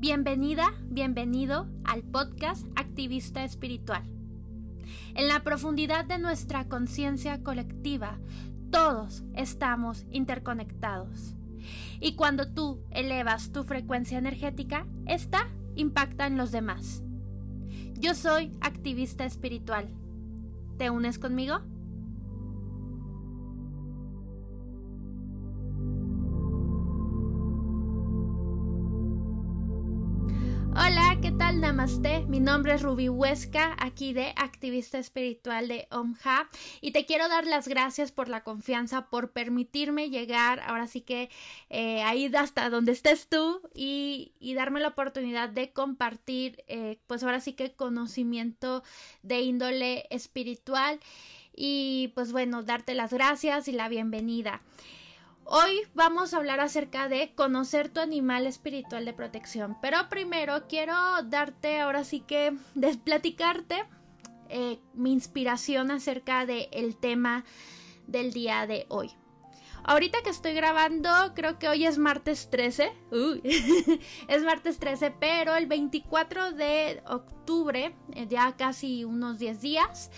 Bienvenida, bienvenido al podcast Activista Espiritual. En la profundidad de nuestra conciencia colectiva, todos estamos interconectados. Y cuando tú elevas tu frecuencia energética, esta impacta en los demás. Yo soy activista espiritual. ¿Te unes conmigo? Namaste. Mi nombre es Ruby Huesca, aquí de Activista Espiritual de OMHA. Y te quiero dar las gracias por la confianza, por permitirme llegar, ahora sí que eh, ahí hasta donde estés tú y, darme la oportunidad de compartir, eh, pues ahora sí que conocimiento de índole espiritual. Y pues bueno, darte las gracias y la bienvenida. Hoy vamos a hablar acerca de conocer tu animal espiritual de protección. Pero primero quiero darte, ahora sí que, platicarte eh, mi inspiración acerca del tema del día de hoy. Ahorita que estoy grabando, creo que hoy es martes 13. es martes 13, pero el 24 de octubre, eh, ya casi unos 10 días,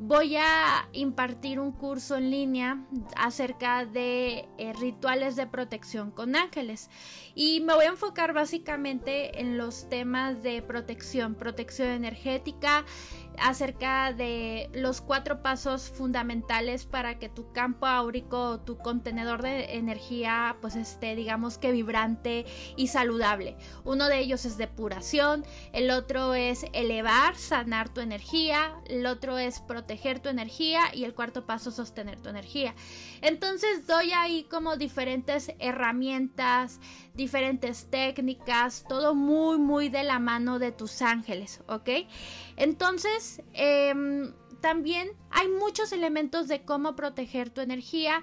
voy a impartir un curso en línea acerca de eh, rituales de protección con ángeles. Y me voy a enfocar básicamente en los temas de protección, protección energética, acerca de los cuatro pasos fundamentales para que tu campo áurico, tu contenedor de energía, pues esté, digamos que vibrante y saludable. Uno de ellos es depuración, el otro es elevar, sanar tu energía, el otro es proteger tu energía y el cuarto paso sostener tu energía. Entonces doy ahí como diferentes herramientas, diferentes técnicas, todo muy, muy de la mano de tus ángeles, ¿ok? Entonces, em, también hay muchos elementos de cómo proteger tu energía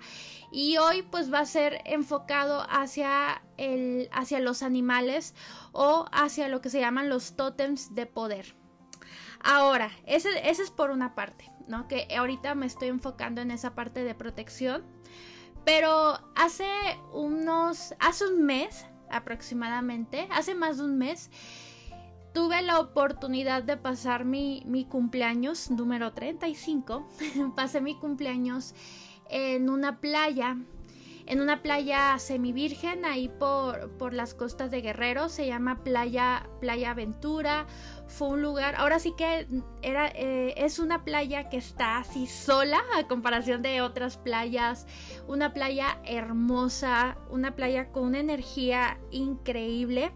y hoy pues va a ser enfocado hacia, el, hacia los animales o hacia lo que se llaman los tótems de poder. Ahora, ese, ese es por una parte, ¿no? Que ahorita me estoy enfocando en esa parte de protección. Pero hace unos, hace un mes aproximadamente, hace más de un mes, tuve la oportunidad de pasar mi, mi cumpleaños número 35. Pasé mi cumpleaños en una playa en una playa semivirgen ahí por, por las costas de Guerrero, se llama Playa, playa Aventura. Fue un lugar, ahora sí que era, eh, es una playa que está así sola a comparación de otras playas. Una playa hermosa, una playa con una energía increíble.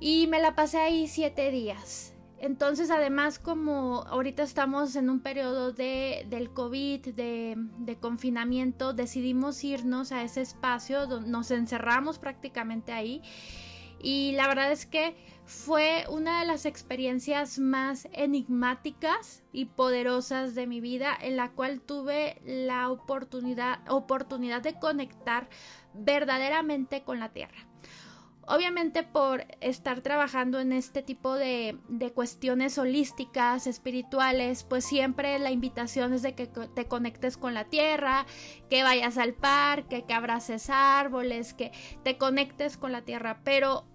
Y me la pasé ahí siete días. Entonces, además, como ahorita estamos en un periodo de, del COVID, de, confinamiento, decidimos irnos a ese espacio, donde nos encerramos prácticamente ahí. Y la verdad es que fue una de las experiencias más enigmáticas y poderosas de mi vida, en la cual tuve la oportunidad, oportunidad de conectar verdaderamente con la tierra. Obviamente por estar trabajando en este tipo de, cuestiones holísticas, espirituales, pues siempre la invitación es de que te conectes con la tierra, que vayas al parque, que abraces árboles, que te conectes con la tierra. Pero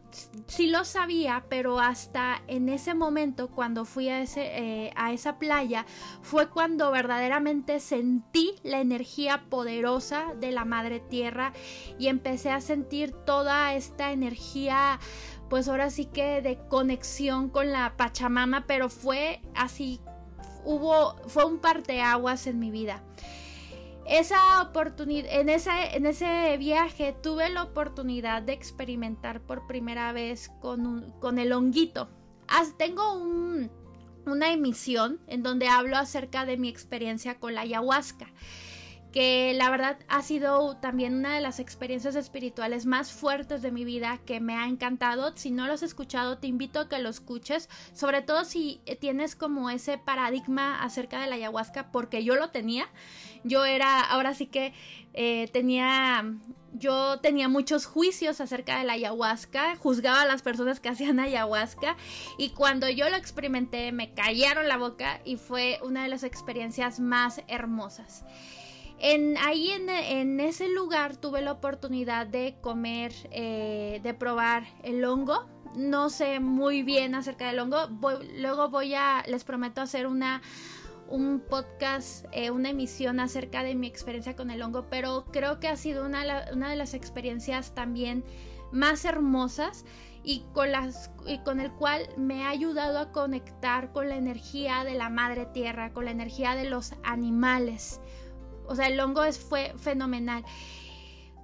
sí lo sabía, pero hasta en ese momento, cuando fui a, ese, eh, a esa playa, fue cuando verdaderamente sentí la energía poderosa de la madre tierra y empecé a sentir toda esta energía, pues ahora sí que de conexión con la Pachamama, pero fue así, hubo, fue un parteaguas en mi vida esa oportunidad, en ese, en ese viaje tuve la oportunidad de experimentar por primera vez con, con el honguito. tengo una emisión en donde hablo acerca de mi experiencia con la ayahuasca que la verdad ha sido también una de las experiencias espirituales más fuertes de mi vida que me ha encantado. Si no lo has escuchado, te invito a que lo escuches, sobre todo si tienes como ese paradigma acerca de la ayahuasca, porque yo lo tenía. Yo era, ahora sí que eh, tenía, yo tenía muchos juicios acerca de la ayahuasca, juzgaba a las personas que hacían ayahuasca y cuando yo lo experimenté me callaron la boca y fue una de las experiencias más hermosas. En, ahí en, ese lugar tuve la oportunidad de comer, eh, de probar el hongo. no sé muy bien acerca del hongo. luego voy a, les prometo hacer una un podcast, eh, una emisión acerca de mi experiencia con el hongo, pero creo que ha sido una, una de las experiencias también más hermosas y con, las, y con el cual me ha ayudado a conectar con la energía de la madre tierra, con la energía de los animales. O sea, el hongo es, fue fenomenal.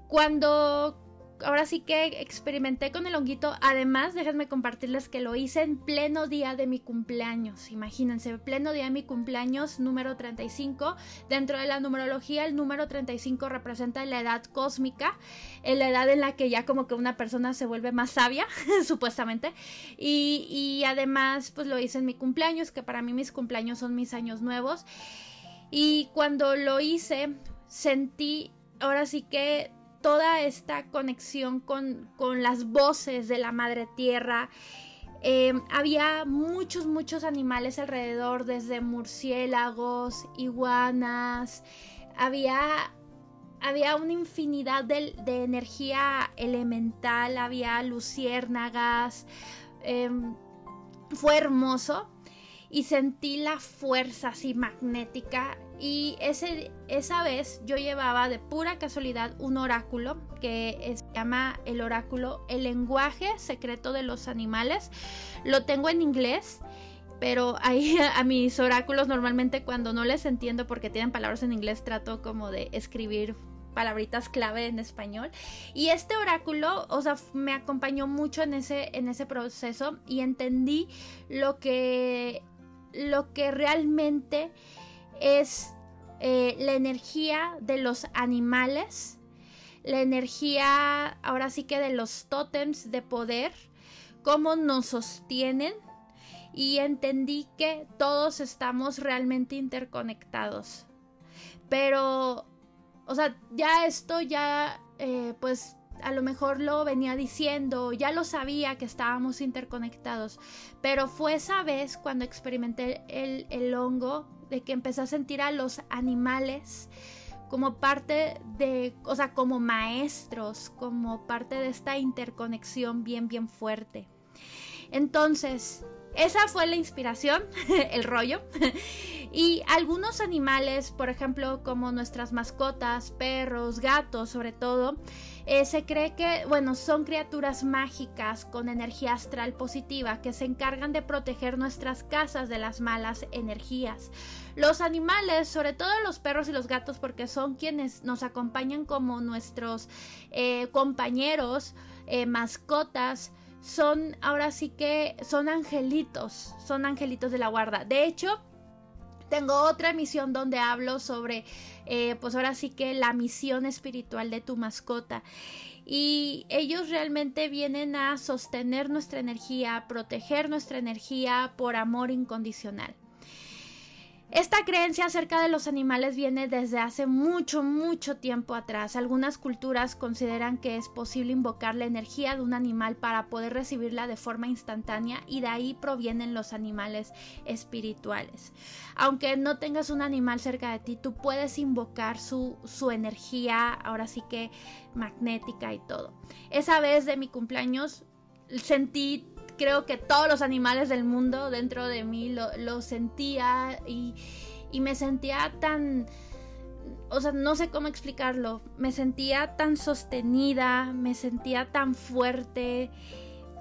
Cuando ahora sí que experimenté con el honguito. Además, déjenme compartirles que lo hice en pleno día de mi cumpleaños. Imagínense, pleno día de mi cumpleaños número 35. Dentro de la numerología, el número 35 representa la edad cósmica, la edad en la que ya como que una persona se vuelve más sabia, supuestamente. Y, y además, pues lo hice en mi cumpleaños, que para mí mis cumpleaños son mis años nuevos. Y cuando lo hice, sentí ahora sí que toda esta conexión con, las voces de la madre tierra. Eh, había muchos, muchos animales alrededor, desde murciélagos, iguanas, había, había una infinidad de, energía elemental, había luciérnagas, em, fue hermoso y sentí la fuerza así magnética y ese, esa vez yo llevaba de pura casualidad un oráculo que se llama el oráculo El lenguaje secreto de los animales. Lo tengo en inglés, pero ahí a mis oráculos normalmente cuando no les entiendo porque tienen palabras en inglés trato como de escribir palabritas clave en español. Y este oráculo, o sea, me acompañó mucho en ese, en ese proceso y entendí lo que, lo que realmente es eh, la energía de los animales, la energía ahora sí que de los tótems de poder, cómo nos sostienen y entendí que todos estamos realmente interconectados. Pero, o sea, ya esto ya, eh, pues a lo mejor lo venía diciendo, ya lo sabía que estábamos interconectados, pero fue esa vez cuando experimenté el, el hongo de que empecé a sentir a los animales como parte de, o sea, como maestros, como parte de esta interconexión bien, bien fuerte. Entonces, esa fue la inspiración, el rollo. y algunos animales, por ejemplo, como nuestras mascotas, perros, gatos sobre todo, eh, se cree que, bueno, son criaturas mágicas con energía astral positiva que se encargan de proteger nuestras casas de las malas energías. Los animales, sobre todo los perros y los gatos, porque son quienes nos acompañan como nuestros eh, compañeros, eh, mascotas, son ahora sí que son angelitos, son angelitos de la guarda. De hecho, tengo otra emisión donde hablo sobre, eh, pues ahora sí que la misión espiritual de tu mascota. Y ellos realmente vienen a sostener nuestra energía, proteger nuestra energía por amor incondicional. Esta creencia acerca de los animales viene desde hace mucho, mucho tiempo atrás. Algunas culturas consideran que es posible invocar la energía de un animal para poder recibirla de forma instantánea y de ahí provienen los animales espirituales. Aunque no tengas un animal cerca de ti, tú puedes invocar su, su energía, ahora sí que magnética y todo. Esa vez de mi cumpleaños sentí creo que todos los animales del mundo dentro de mí lo, sentía y, me sentía tan... O sea, no sé cómo explicarlo. Me sentía tan sostenida, me sentía tan fuerte.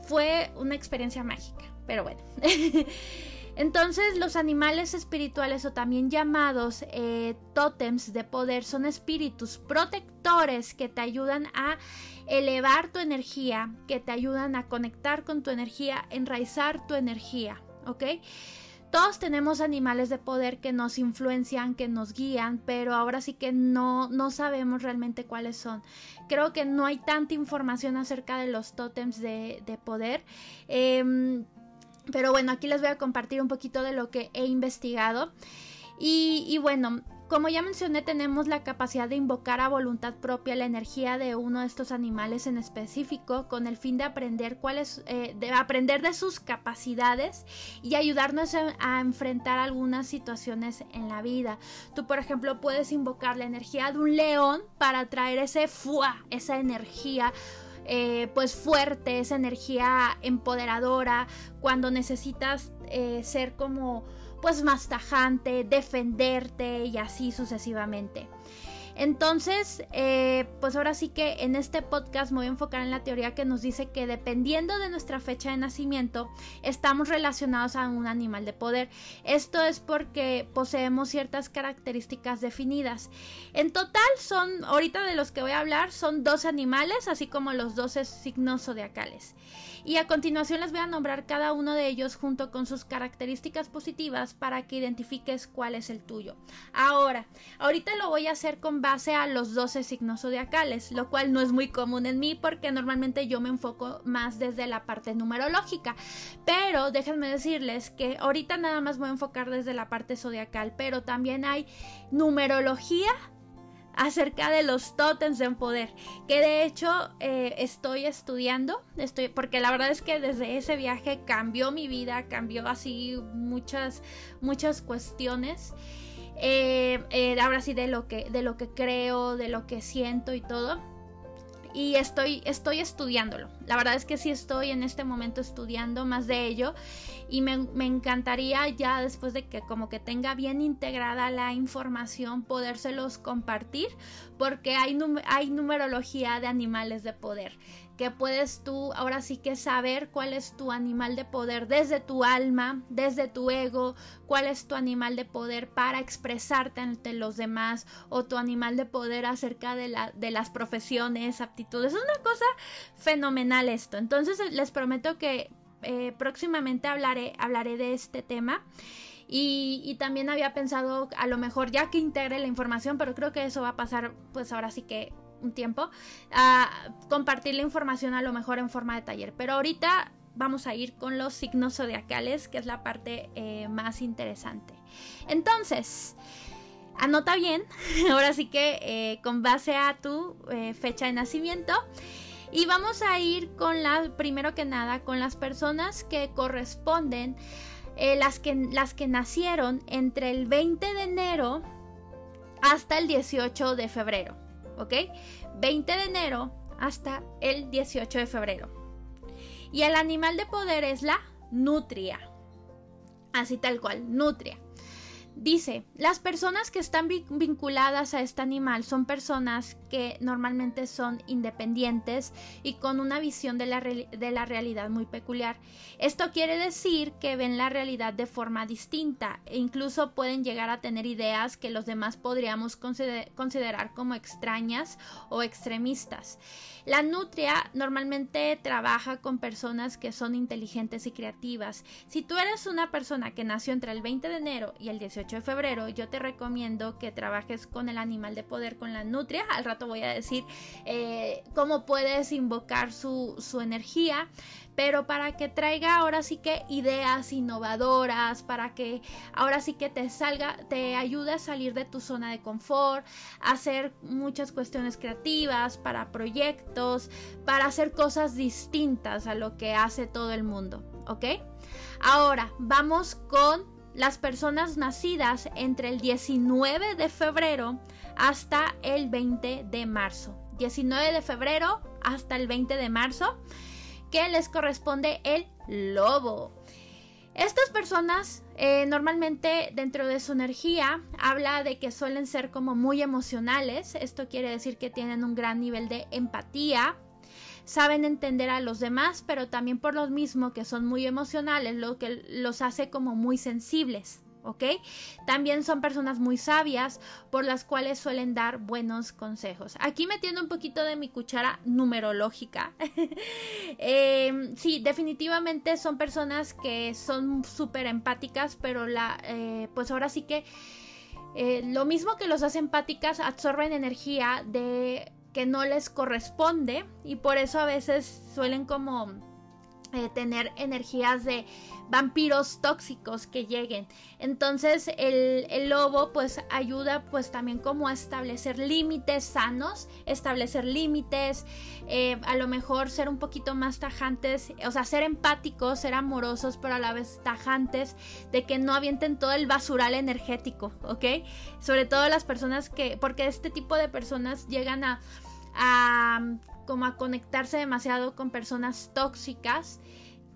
Fue una experiencia mágica, pero bueno. Entonces los animales espirituales o también llamados eh, tótems de poder son espíritus protectores que te ayudan a elevar tu energía, que te ayudan a conectar con tu energía, enraizar tu energía, ¿ok? Todos tenemos animales de poder que nos influencian, que nos guían, pero ahora sí que no, no sabemos realmente cuáles son. Creo que no hay tanta información acerca de los tótems de, poder. Em, pero bueno, aquí les voy a compartir un poquito de lo que he investigado. Y, bueno, como ya mencioné, tenemos la capacidad de invocar a voluntad propia la energía de uno de estos animales en específico con el fin de aprender cuáles, eh, de aprender de sus capacidades y ayudarnos a, enfrentar algunas situaciones en la vida. Tú, por ejemplo, puedes invocar la energía de un león para traer ese fuá, esa energía eh, pues fuerte, esa energía empoderadora, cuando necesitas eh, ser como pues más tajante, defenderte y así sucesivamente. Entonces, eh, pues ahora sí que en este podcast me voy a enfocar en la teoría que nos dice que dependiendo de nuestra fecha de nacimiento, estamos relacionados a un animal de poder. Esto es porque poseemos ciertas características definidas. En total son, ahorita de los que voy a hablar, son 12 animales, así como los 12 signos zodiacales y a continuación les voy a nombrar cada uno de ellos junto con sus características positivas para que identifiques cuál es el tuyo. Ahora, ahorita lo voy a hacer con base a los 12 signos zodiacales, lo cual no es muy común en mí porque normalmente yo me enfoco más desde la parte numerológica. Pero déjenme decirles que ahorita nada más voy a enfocar desde la parte zodiacal, pero también hay numerología acerca de los tótems de poder, que de hecho eh, estoy estudiando, estoy, porque la verdad es que desde ese viaje cambió mi vida, cambió así muchas, muchas cuestiones. Eh, eh, ahora sí de lo que de lo que creo de lo que siento y todo. Y estoy, estoy estudiándolo. La verdad es que sí estoy en este momento estudiando más de ello. Y me, encantaría ya después de que como que tenga bien integrada la información podérselos compartir porque hay, hay numerología de animales de poder que puedes tú ahora sí que saber cuál es tu animal de poder desde tu alma, desde tu ego, cuál es tu animal de poder para expresarte ante los demás o tu animal de poder acerca de, la, de las profesiones, aptitudes. Es una cosa fenomenal esto. Entonces les prometo que eh, próximamente hablaré, hablaré de este tema. Y, y, también había pensado a lo mejor ya que integre la información, pero creo que eso va a pasar pues ahora sí que un tiempo, a compartir la información a lo mejor en forma de taller. Pero ahorita vamos a ir con los signos zodiacales, que es la parte eh, más interesante. Entonces, anota bien, ahora sí que eh, con base a tu eh, fecha de nacimiento. Y vamos a ir con la, primero que nada, con las personas que corresponden, las, que, las que nacieron entre el 20 de enero hasta el 18 de febrero. ¿Ok? 20 de enero hasta el 18 de febrero. Y el animal de poder es la nutria. Así tal cual, nutria. Dice, las personas que están vinculadas a este animal son personas que normalmente son independientes y con una visión de la, de la, realidad muy peculiar. Esto quiere decir que ven la realidad de forma distinta e incluso pueden llegar a tener ideas que los demás podríamos considerar como extrañas o extremistas. La nutria normalmente trabaja con personas que son inteligentes y creativas. Si tú eres una persona que nació entre el 20 de enero y el 18 de febrero, yo te recomiendo que trabajes con el animal de poder, con la nutria. Al rato voy a decir eh, cómo puedes invocar su, su energía pero para que traiga ahora sí que ideas innovadoras, para que ahora sí que te salga, te ayude a salir de tu zona de confort, hacer muchas cuestiones creativas, para proyectos, para hacer cosas distintas a lo que hace todo el mundo, ¿ok? Ahora vamos con las personas nacidas entre el 19 de febrero hasta el 20 de marzo. 19 de febrero hasta el 20 de marzo que les corresponde el lobo. Estas personas eh, normalmente dentro de su energía habla de que suelen ser como muy emocionales. Esto quiere decir que tienen un gran nivel de empatía. Saben entender a los demás, pero también por lo mismo que son muy emocionales, lo que los hace como muy sensibles. ¿ok? También son personas muy sabias por las cuales suelen dar buenos consejos. Aquí metiendo un poquito de mi cuchara numerológica. Em, sí, definitivamente son personas que son súper empáticas, pero la, eh, pues ahora sí que eh, lo mismo que los hace empáticas, absorben energía de que no les corresponde y por eso a veces suelen como eh, tener energías de vampiros tóxicos que lleguen. Entonces el, lobo pues ayuda pues también como a establecer límites sanos, establecer límites, eh, a lo mejor ser un poquito más tajantes, o sea, ser empáticos, ser amorosos, pero a la vez tajantes, de que no avienten todo el basural energético, ¿ok? Sobre todo las personas que, porque este tipo de personas llegan a como a conectarse demasiado con personas tóxicas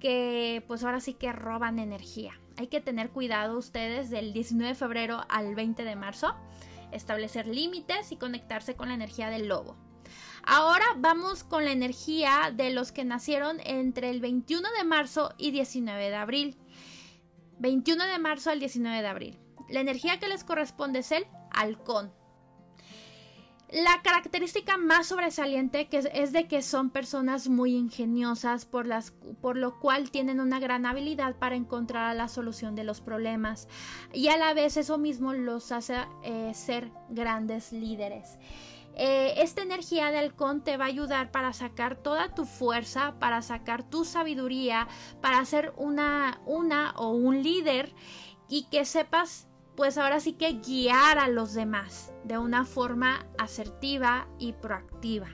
que pues ahora sí que roban energía. Hay que tener cuidado ustedes del 19 de febrero al 20 de marzo, establecer límites y conectarse con la energía del lobo. Ahora vamos con la energía de los que nacieron entre el 21 de marzo y 19 de abril. 21 de marzo al 19 de abril. La energía que les corresponde es el halcón. La característica más sobresaliente es, de que son personas muy ingeniosas, por, las, por lo cual tienen una gran habilidad para encontrar la solución de los problemas y a la vez eso mismo los hace eh, ser grandes líderes. Eh, esta energía de halcón te va a ayudar para sacar toda tu fuerza, para sacar tu sabiduría, para ser una, una o un líder y que sepas pues ahora sí que guiar a los demás de una forma asertiva y proactiva.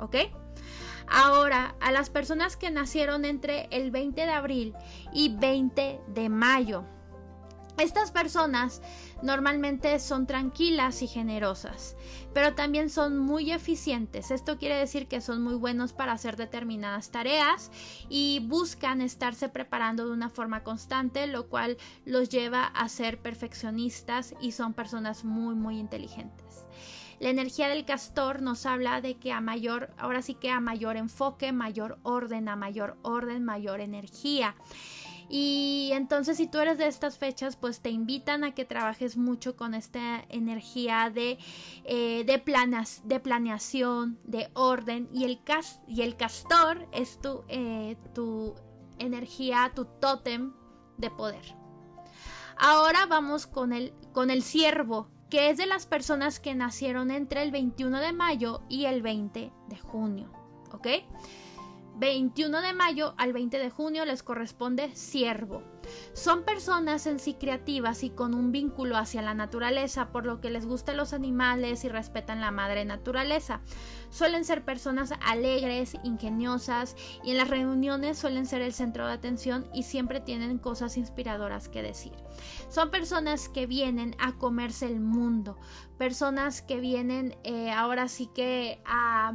¿Ok? Ahora, a las personas que nacieron entre el 20 de abril y 20 de mayo. Estas personas normalmente son tranquilas y generosas, pero también son muy eficientes. Esto quiere decir que son muy buenos para hacer determinadas tareas y buscan estarse preparando de una forma constante, lo cual los lleva a ser perfeccionistas y son personas muy muy inteligentes. La energía del castor nos habla de que a mayor, ahora sí que a mayor enfoque, mayor orden, a mayor orden, mayor energía. Y entonces si tú eres de estas fechas, pues te invitan a que trabajes mucho con esta energía de, eh, de, planas, de planeación, de orden. Y el, y el castor es tu, eh, tu energía, tu tótem de poder. Ahora vamos con el, con el ciervo, que es de las personas que nacieron entre el 21 de mayo y el 20 de junio. ¿Ok? 21 de mayo al 20 de junio les corresponde siervo. Son personas en sí creativas y con un vínculo hacia la naturaleza, por lo que les gustan los animales y respetan la madre naturaleza. Suelen ser personas alegres, ingeniosas y en las reuniones suelen ser el centro de atención y siempre tienen cosas inspiradoras que decir. Son personas que vienen a comerse el mundo, personas que vienen eh, ahora sí que a,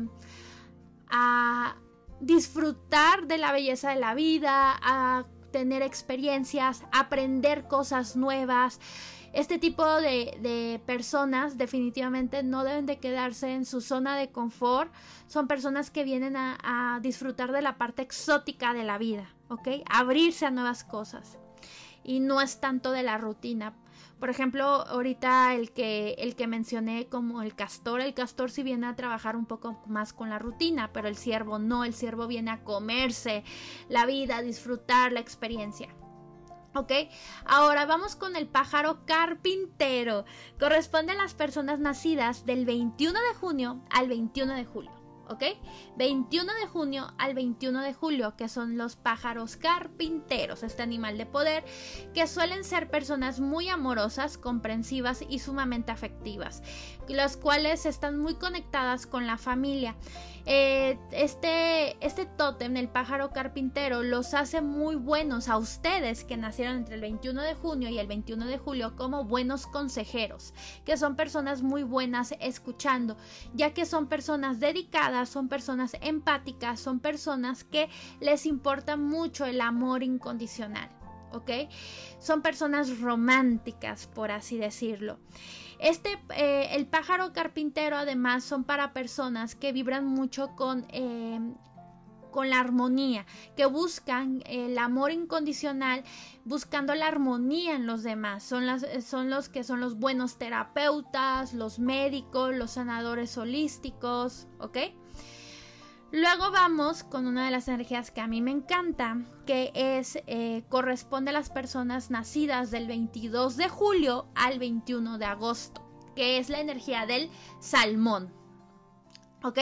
a disfrutar de la belleza de la vida, a tener experiencias, aprender cosas nuevas. Este tipo de, personas definitivamente no deben de quedarse en su zona de confort. Son personas que vienen a, a disfrutar de la parte exótica de la vida, ¿ok? Abrirse a nuevas cosas. Y no es tanto de la rutina. Por ejemplo, ahorita el que, el que mencioné como el castor, el castor sí viene a trabajar un poco más con la rutina, pero el ciervo no, el ciervo viene a comerse la vida, a disfrutar la experiencia. ¿Ok? Ahora vamos con el pájaro carpintero. Corresponde a las personas nacidas del 21 de junio al 21 de julio. ¿Ok? 21 de junio al 21 de julio, que son los pájaros carpinteros, este animal de poder, que suelen ser personas muy amorosas, comprensivas y sumamente afectivas, las cuales están muy conectadas con la familia. Eh, este, este tótem, el pájaro carpintero, los hace muy buenos a ustedes que nacieron entre el 21 de junio y el 21 de julio como buenos consejeros, que son personas muy buenas escuchando, ya que son personas dedicadas, son personas empáticas, son personas que les importa mucho el amor incondicional. ¿ok? Son personas románticas, por así decirlo. Este, eh, el pájaro carpintero además son para personas que vibran mucho con, eh, con la armonía, que buscan el amor incondicional, buscando la armonía en los demás. Son, las, son los que son los buenos terapeutas, los médicos, los sanadores holísticos, ¿ok? Luego vamos con una de las energías que a mí me encanta, que es eh, corresponde a las personas nacidas del 22 de julio al 21 de agosto, que es la energía del salmón. ¿Ok?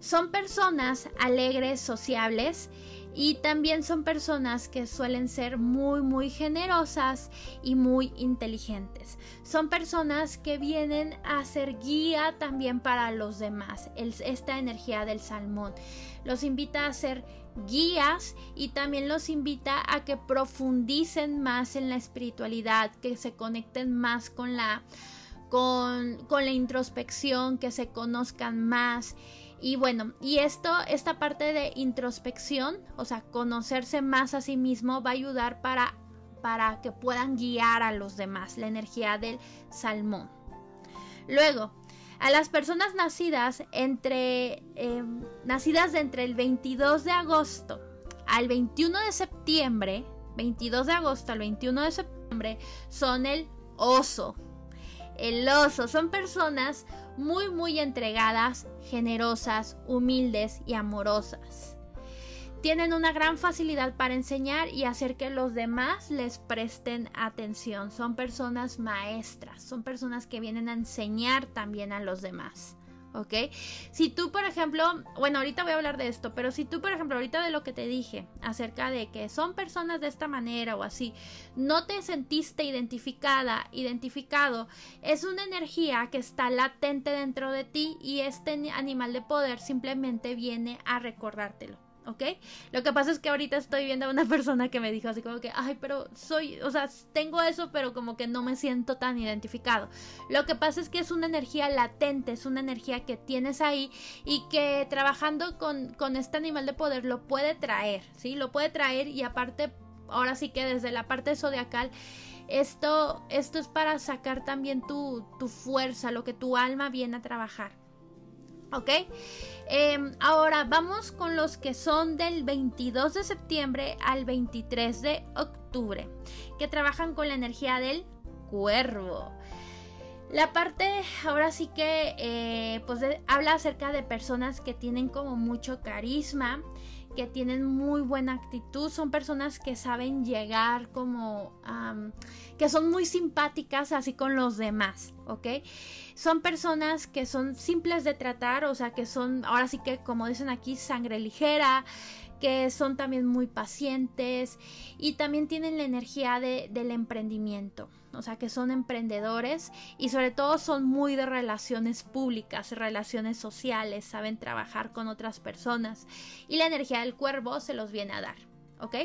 Son personas alegres, sociables y también son personas que suelen ser muy muy generosas y muy inteligentes. Son personas que vienen a ser guía también para los demás. esta energía del salmón los invita a ser guías y también los invita a que profundicen más en la espiritualidad, que se conecten más con la con, con la introspección, que se conozcan más Y bueno, y esto, esta parte de introspección, o sea, conocerse más a sí mismo va a ayudar para, para que puedan guiar a los demás, la energía del salmón. Luego, a las personas nacidas entre em, nacidas de entre el 22 de agosto al 21 de septiembre, 22 de agosto al 21 de septiembre, son el oso. El oso son personas muy muy entregadas, generosas, humildes y amorosas. Tienen una gran facilidad para enseñar y hacer que los demás les presten atención. Son personas maestras, son personas que vienen a enseñar también a los demás. ¿Ok? Si tú, por ejemplo, bueno, ahorita voy a hablar de esto, pero si tú, por ejemplo, ahorita de lo que te dije acerca de que son personas de esta manera o así, no te sentiste identificada, identificado, es una energía que está latente dentro de ti y este animal de poder simplemente viene a recordártelo. ¿Ok? Lo que pasa es que ahorita estoy viendo a una persona que me dijo así como que, ay, pero soy, o sea, tengo eso, pero como que no me siento tan identificado. Lo que pasa es que es una energía latente, es una energía que tienes ahí y que trabajando con, con este animal de poder lo puede traer, ¿sí? Lo puede traer y aparte, ahora sí que desde la parte zodiacal, esto, esto es para sacar también tu, tu fuerza, lo que tu alma viene a trabajar. ¿Ok? Em, ahora vamos con los que son del 22 de septiembre al 23 de octubre, que trabajan con la energía del cuervo. La parte, ahora sí que, eh, pues habla acerca de personas que tienen como mucho carisma, que tienen muy buena actitud, son personas que saben llegar como, que son muy simpáticas así con los demás, ¿ok? Son personas que son simples de tratar, o sea, que son, ahora sí que como dicen aquí, sangre ligera, que son también muy pacientes y también tienen la energía del emprendimiento, o sea que son emprendedores y sobre todo son muy de relaciones públicas, relaciones sociales, saben trabajar con otras personas y la energía del cuervo se los viene a dar, ¿ok?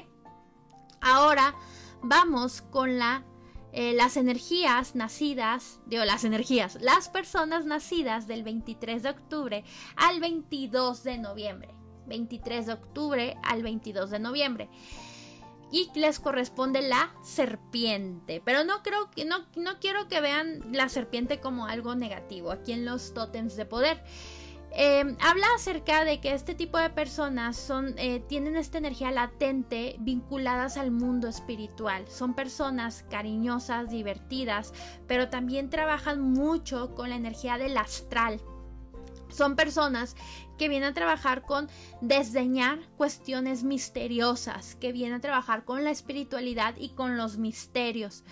Ahora vamos con la eh, las energías nacidas, digo, las energías, las personas nacidas del 23 de octubre al 22 de noviembre. 23 de octubre al 22 de noviembre. Y les corresponde la serpiente. Pero no creo que no, no quiero que vean la serpiente como algo negativo aquí en los tótems de poder. Eh, habla acerca de que este tipo de personas son, eh, tienen esta energía latente vinculadas al mundo espiritual. Son personas cariñosas, divertidas, pero también trabajan mucho con la energía del astral. Son personas que vienen a trabajar con desdeñar cuestiones misteriosas, que vienen a trabajar con la espiritualidad y con los misterios.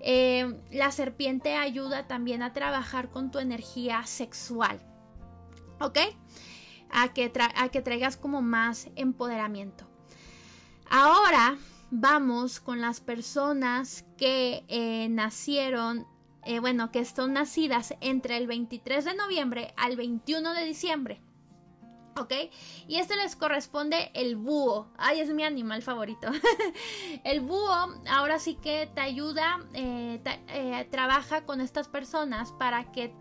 Eh, la serpiente ayuda también a trabajar con tu energía sexual. ¿Ok? A que, a que traigas como más empoderamiento. Ahora vamos con las personas que eh, nacieron eh, bueno, que son nacidas entre el 23 de noviembre al 21 de diciembre. ¿Ok? Y este les corresponde el búho. Ay, es mi animal favorito. el búho ahora sí que te ayuda, eh, trabaja con estas personas para que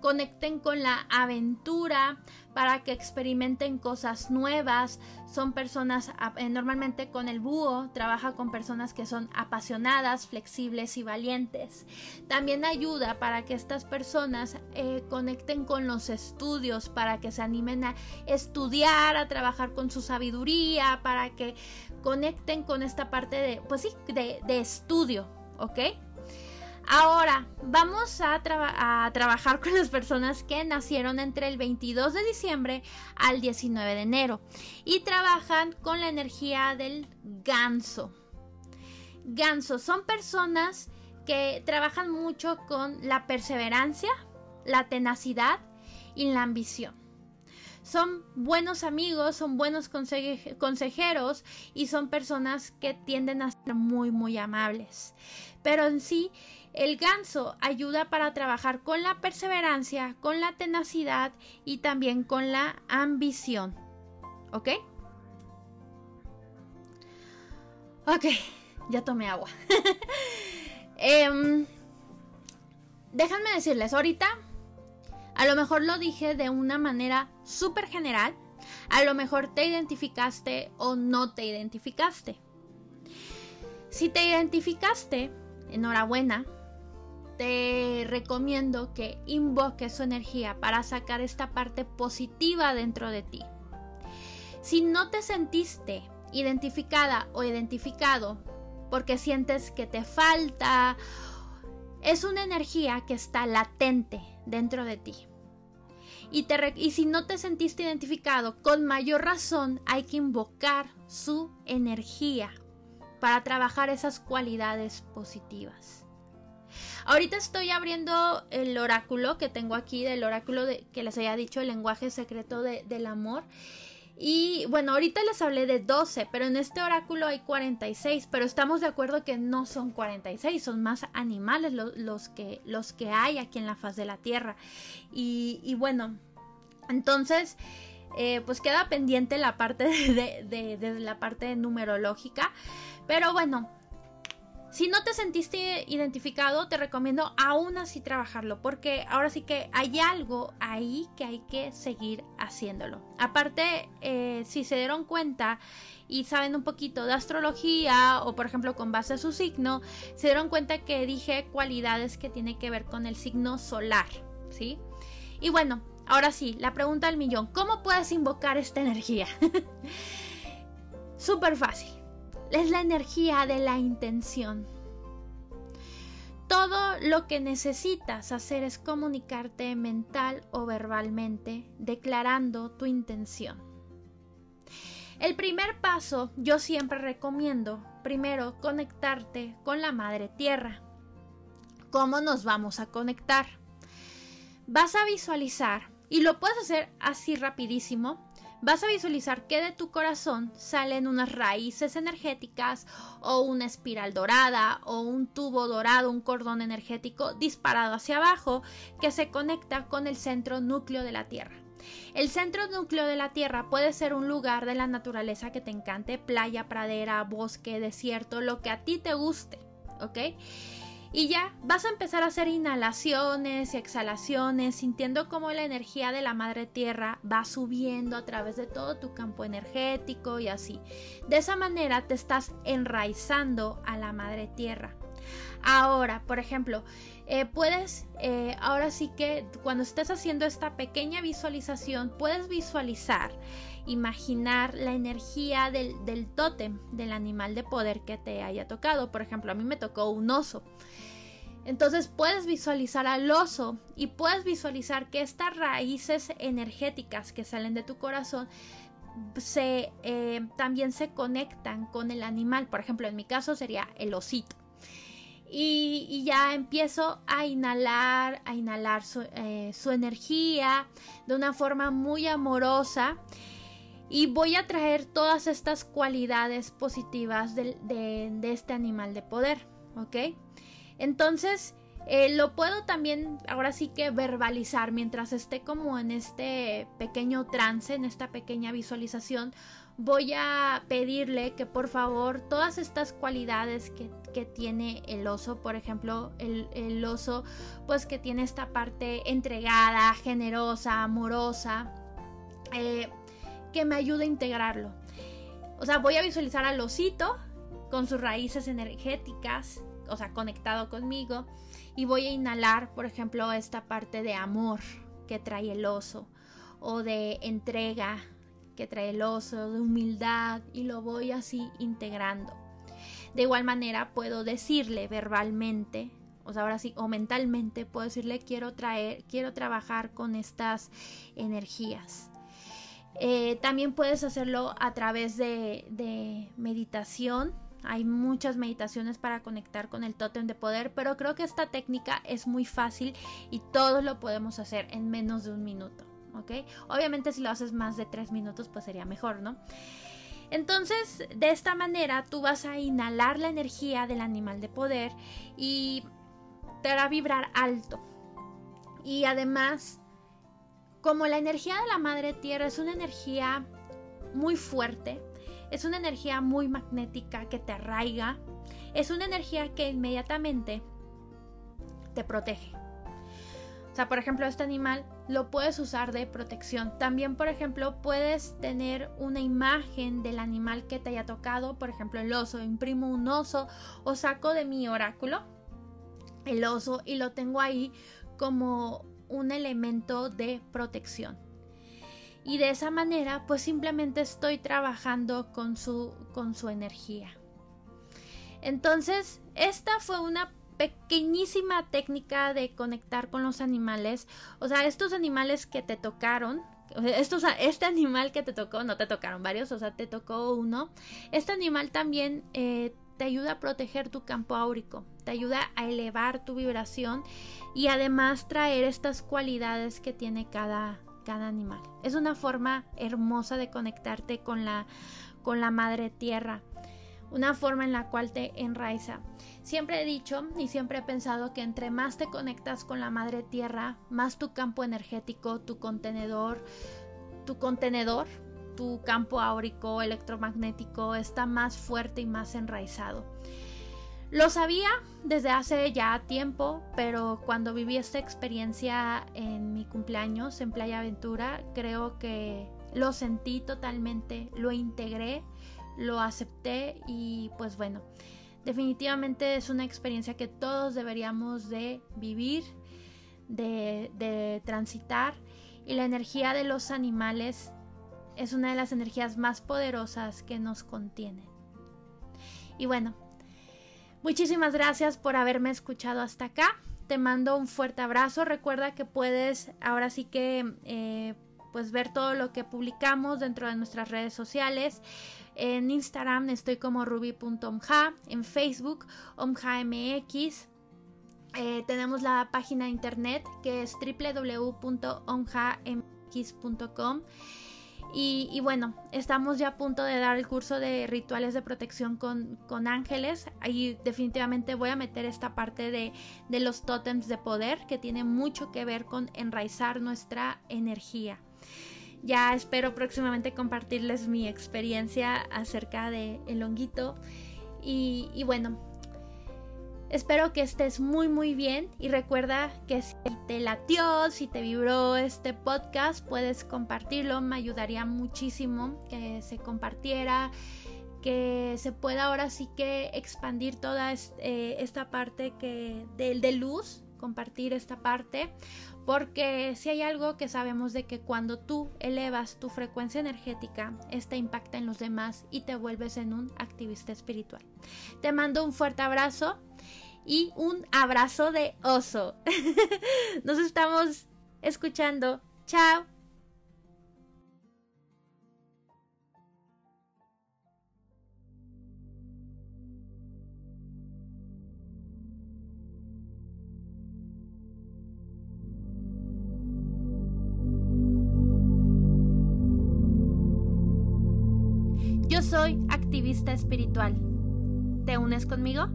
conecten con la aventura, para que experimenten cosas nuevas. Son personas, eh, normalmente con el búho, trabaja con personas que son apasionadas, flexibles y valientes. También ayuda para que estas personas eh, conecten con los estudios, para que se animen a estudiar, a trabajar con su sabiduría, para que conecten con esta parte de, pues sí, de, de estudio, ¿ok? Ahora, vamos a, trabajar con las personas que nacieron entre el 22 de diciembre al 19 de enero y trabajan con la energía del ganso. Ganso son personas que trabajan mucho con la perseverancia, la tenacidad y la ambición. Son buenos amigos, son buenos consejeros y son personas que tienden a ser muy muy amables. Pero en sí el ganso ayuda para trabajar con la perseverancia, con la tenacidad y también con la ambición. ¿Ok? Ok, ya tomé agua. eh, déjenme decirles, ahorita A lo mejor lo dije de una manera súper general, a lo mejor te identificaste o no te identificaste. Si te identificaste, enhorabuena, te recomiendo que invoques su energía para sacar esta parte positiva dentro de ti. Si no te sentiste identificada o identificado porque sientes que te falta, es una energía que está latente dentro de ti. Y, y, si no te sentiste identificado, con mayor razón hay que invocar su energía para trabajar esas cualidades positivas. Ahorita estoy abriendo el oráculo que tengo aquí, del oráculo de, que les había dicho, el lenguaje secreto del amor. Y bueno, ahorita les hablé de 12, pero en este oráculo hay 46, pero estamos de acuerdo que no son 46, son más animales los, que, los que hay aquí en la faz de la Tierra. Y, bueno, entonces, eh, pues queda pendiente la parte de, la parte numerológica, pero bueno, si no te sentiste identificado, te recomiendo aún así trabajarlo, porque ahora sí que hay algo ahí que hay que seguir haciéndolo. Aparte, eh, si se dieron cuenta y saben un poquito de astrología o por ejemplo con base a su signo, se dieron cuenta que dije cualidades que tienen que ver con el signo solar, ¿sí? Y bueno, ahora sí, la pregunta del millón, ¿cómo puedes invocar esta energía? Súper fácil es la energía de la intención. Todo lo que necesitas hacer es comunicarte mental o verbalmente, declarando tu intención. El primer paso yo siempre recomiendo, primero, conectarte con la Madre Tierra. ¿Cómo nos vamos a conectar? Vas a visualizar, y lo puedes hacer así rapidísimo, vas a visualizar que de tu corazón salen unas raíces energéticas o una espiral dorada o un tubo dorado, un cordón energético disparado hacia abajo que se conecta con el centro núcleo de la Tierra. El centro núcleo de la Tierra puede ser un lugar de la naturaleza que te encante, playa, pradera, bosque, desierto, lo que a ti te guste, ¿ok? Y ya vas a empezar a hacer inhalaciones y exhalaciones, sintiendo cómo la energía de la madre tierra va subiendo a través de todo tu campo energético y así. De esa manera te estás enraizando a la madre tierra. Ahora, por ejemplo, eh, puedes, eh, ahora sí que cuando estés haciendo esta pequeña visualización, puedes visualizar, imaginar la energía del, del tótem, del animal de poder que te haya tocado. Por ejemplo, a mí me tocó un oso. Entonces puedes visualizar al oso y puedes visualizar que estas raíces energéticas que salen de tu corazón se, eh, también se conectan con el animal. Por ejemplo, en mi caso sería el osito. Y, ya empiezo a inhalar, a inhalar eh, su, energía de una forma muy amorosa. Y voy a traer todas estas cualidades positivas de, de este animal de poder. ¿Ok? Entonces, eh, lo puedo también ahora sí que verbalizar mientras esté como en este pequeño trance, en esta pequeña visualización. Voy a pedirle que por favor todas estas cualidades que, tiene el oso, por ejemplo, el, oso pues que tiene esta parte entregada, generosa, amorosa, eh, que me ayude a integrarlo. O sea, voy a visualizar al osito con sus raíces energéticas, o sea, conectado conmigo. Y voy a inhalar, por ejemplo, esta parte de amor que trae el oso, o de entrega que trae el oso, de humildad, y lo voy así integrando. De igual manera puedo decirle verbalmente, o sea, ahora sí, o mentalmente, puedo decirle quiero traer, quiero trabajar con estas energías. Eh, también puedes hacerlo a través de, meditación, hay muchas meditaciones para conectar con el tótem de poder, pero creo que esta técnica es muy fácil y todos lo podemos hacer en menos de un minuto, ¿ok? Obviamente si lo haces más de tres minutos, pues sería mejor, ¿no? Entonces, de esta manera tú vas a inhalar la energía del animal de poder y te hará vibrar alto. Y además, como la energía de la madre tierra es una energía muy fuerte, es una energía muy magnética que te arraiga. Es una energía que inmediatamente te protege. O sea, por ejemplo, este animal lo puedes usar de protección. También, por ejemplo, puedes tener una imagen del animal que te haya tocado, por ejemplo, el oso. Imprimo un oso o saco de mi oráculo el oso y lo tengo ahí como un elemento de protección. Y de esa manera, pues simplemente estoy trabajando con su, con su energía. Entonces, esta fue una pequeñísima técnica de conectar con los animales. O sea, estos animales que te tocaron, estos, este animal que te tocó, no te tocaron varios, o sea, te tocó uno. Este animal también eh, te ayuda a proteger tu campo áurico, te ayuda a elevar tu vibración y además traer estas cualidades que tiene cada, cada animal. Es una forma hermosa de conectarte con la, con la madre tierra una forma en la cual te enraiza. Siempre he dicho y siempre he pensado que entre más te conectas con la madre tierra, más tu campo energético, tu contenedor, tu contenedor, tu campo áurico, electromagnético está más fuerte y más enraizado. Lo sabía desde hace ya tiempo, pero cuando viví esta experiencia en mi cumpleaños en Playa Aventura, creo que lo sentí totalmente, lo integré lo acepté y pues bueno, definitivamente es una experiencia que todos deberíamos de vivir, de, transitar y la energía de los animales es una de las energías más poderosas que nos contienen. Y bueno, muchísimas gracias por haberme escuchado hasta acá. Te mando un fuerte abrazo. Recuerda que puedes ahora sí que eh, pues ver todo lo que publicamos dentro de nuestras redes sociales. En Instagram estoy como ruby.omja, en Facebook omjamx. Eh, tenemos la página de internet que es www.omjamx.com. Y, bueno, estamos ya a punto de dar el curso de rituales de protección con, ángeles. Ahí definitivamente voy a meter esta parte de, de los tótems de poder que tiene mucho que ver con enraizar nuestra energía. Ya espero próximamente compartirles mi experiencia acerca de el honguito. Y, y bueno, espero que estés muy muy bien y recuerda que si te latió, si te vibró este podcast, puedes compartirlo, me ayudaría muchísimo que se compartiera, que se pueda ahora sí que expandir toda eh, esta parte que de luz, compartir esta parte porque si hay algo que sabemos de que cuando tú elevas tu frecuencia energética, esta impacta en los demás y te vuelves en un activista espiritual. Te mando un fuerte abrazo y un abrazo de oso. Nos estamos escuchando. Chao. Soy activista espiritual. ¿Te unes conmigo?